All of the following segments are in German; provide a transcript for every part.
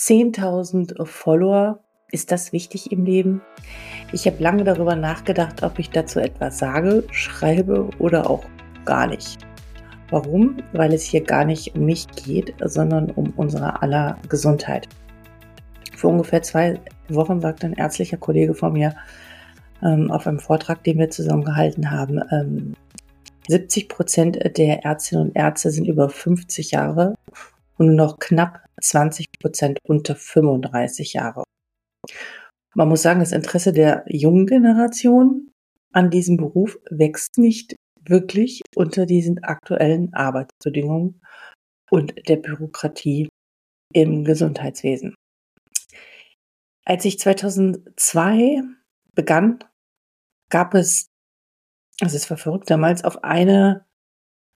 10.000 Follower, ist das wichtig im Leben? Ich habe lange darüber nachgedacht, ob ich dazu etwas sage, schreibe oder auch gar nicht. Warum? Weil es hier gar nicht um mich geht, sondern um unsere aller Gesundheit. Vor ungefähr zwei Wochen sagte ein ärztlicher Kollege von mir ähm, auf einem Vortrag, den wir zusammen gehalten haben, ähm, 70 Prozent der Ärztinnen und Ärzte sind über 50 Jahre und noch knapp 20 Prozent unter 35 Jahre. Man muss sagen, das Interesse der jungen Generation an diesem Beruf wächst nicht wirklich unter diesen aktuellen Arbeitsbedingungen und der Bürokratie im Gesundheitswesen. Als ich 2002 begann, gab es, also es war verrückt damals, auf eine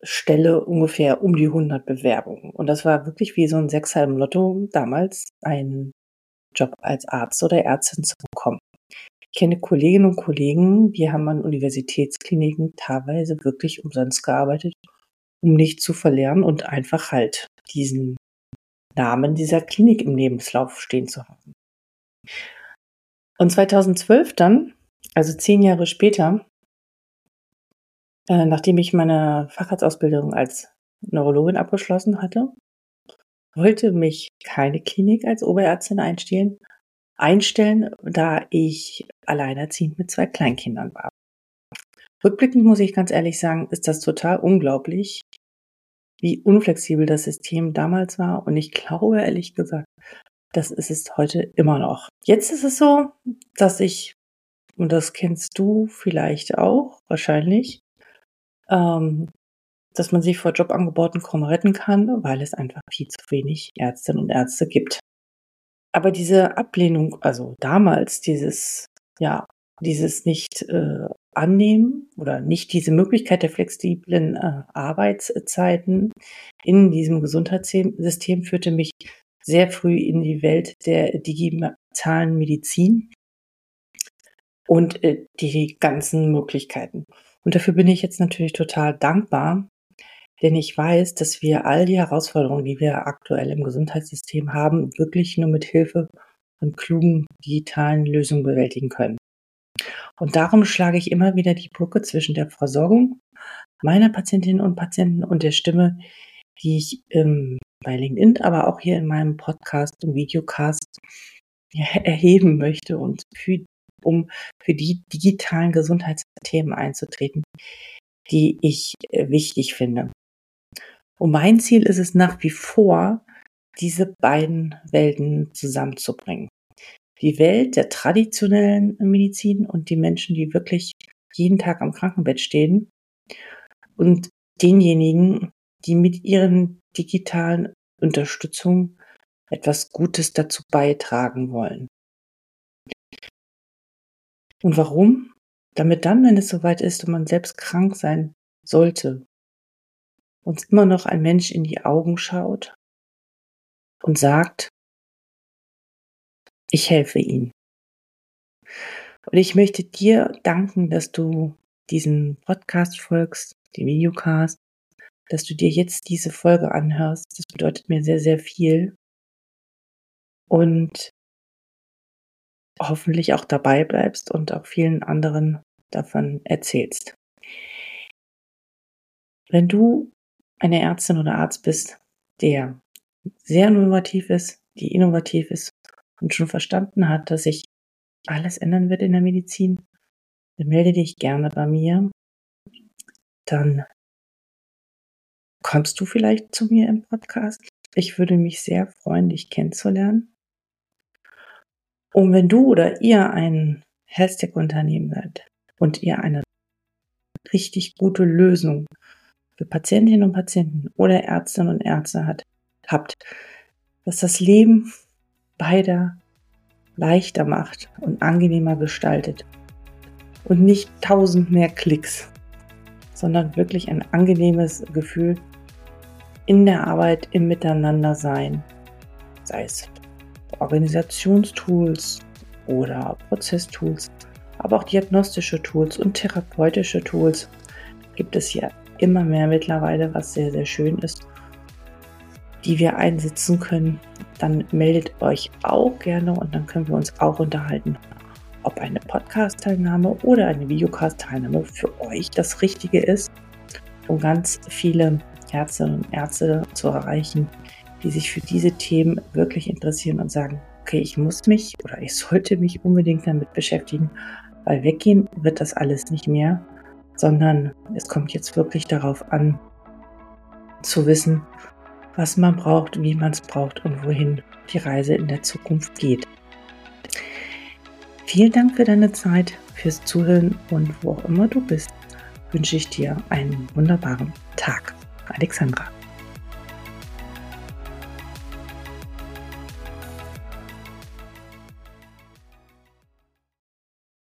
Stelle ungefähr um die 100 Bewerbungen. Und das war wirklich wie so ein Sechshalm Lotto damals, einen Job als Arzt oder Ärztin zu bekommen. Ich kenne Kolleginnen und Kollegen, die haben an Universitätskliniken teilweise wirklich umsonst gearbeitet, um nicht zu verlernen und einfach halt diesen Namen dieser Klinik im Lebenslauf stehen zu haben. Und 2012 dann, also zehn Jahre später, äh, nachdem ich meine Facharztausbildung als Neurologin abgeschlossen hatte, wollte mich keine Klinik als Oberärztin einstellen, einstellen, da ich alleinerziehend mit zwei Kleinkindern war. Rückblickend muss ich ganz ehrlich sagen, ist das total unglaublich, wie unflexibel das System damals war. Und ich glaube ehrlich gesagt, das ist es heute immer noch. Jetzt ist es so, dass ich, und das kennst du vielleicht auch wahrscheinlich, ähm, dass man sich vor Jobangeboten kaum retten kann, weil es einfach viel zu wenig Ärztinnen und Ärzte gibt. Aber diese Ablehnung, also damals dieses, ja, dieses nicht äh, annehmen oder nicht diese Möglichkeit der flexiblen äh, Arbeitszeiten in diesem Gesundheitssystem führte mich sehr früh in die Welt der digitalen Medizin und äh, die ganzen Möglichkeiten. Und dafür bin ich jetzt natürlich total dankbar, denn ich weiß, dass wir all die Herausforderungen, die wir aktuell im Gesundheitssystem haben, wirklich nur mit Hilfe von klugen digitalen Lösungen bewältigen können. Und darum schlage ich immer wieder die Brücke zwischen der Versorgung meiner Patientinnen und Patienten und der Stimme, die ich ähm, bei LinkedIn, aber auch hier in meinem Podcast und Videocast erheben möchte und für, um für die digitalen Gesundheitsthemen einzutreten, die ich äh, wichtig finde. Und mein Ziel ist es nach wie vor, diese beiden Welten zusammenzubringen. Die Welt der traditionellen Medizin und die Menschen, die wirklich jeden Tag am Krankenbett stehen und denjenigen, die mit ihren digitalen Unterstützung etwas Gutes dazu beitragen wollen. Und warum? Damit dann, wenn es soweit ist und man selbst krank sein sollte, uns immer noch ein Mensch in die Augen schaut und sagt, ich helfe Ihnen. Und ich möchte dir danken, dass du diesen Podcast folgst, den Videocast, dass du dir jetzt diese Folge anhörst. Das bedeutet mir sehr, sehr viel. Und hoffentlich auch dabei bleibst und auch vielen anderen davon erzählst. Wenn du eine Ärztin oder Arzt bist, der sehr innovativ ist, die innovativ ist und schon verstanden hat, dass sich alles ändern wird in der Medizin, dann melde dich gerne bei mir. Dann kommst du vielleicht zu mir im Podcast. Ich würde mich sehr freuen, dich kennenzulernen. Und wenn du oder ihr ein Health-Tech-Unternehmen seid und ihr eine richtig gute Lösung für Patientinnen und Patienten oder Ärztinnen und Ärzte hat, habt, was das Leben beider leichter macht und angenehmer gestaltet. Und nicht tausend mehr Klicks, sondern wirklich ein angenehmes Gefühl in der Arbeit, im Miteinandersein, sei es Organisationstools oder Prozesstools, aber auch diagnostische Tools und therapeutische Tools gibt es hier immer mehr mittlerweile, was sehr, sehr schön ist, die wir einsetzen können, dann meldet euch auch gerne und dann können wir uns auch unterhalten, ob eine Podcast-Teilnahme oder eine Videocast-Teilnahme für euch das Richtige ist, um ganz viele Ärztinnen und Ärzte zu erreichen, die sich für diese Themen wirklich interessieren und sagen, okay, ich muss mich oder ich sollte mich unbedingt damit beschäftigen, weil weggehen wird das alles nicht mehr, sondern es kommt jetzt wirklich darauf an, zu wissen, was man braucht, wie man es braucht und wohin die Reise in der Zukunft geht. Vielen Dank für deine Zeit, fürs Zuhören und wo auch immer du bist, wünsche ich dir einen wunderbaren Tag. Alexandra.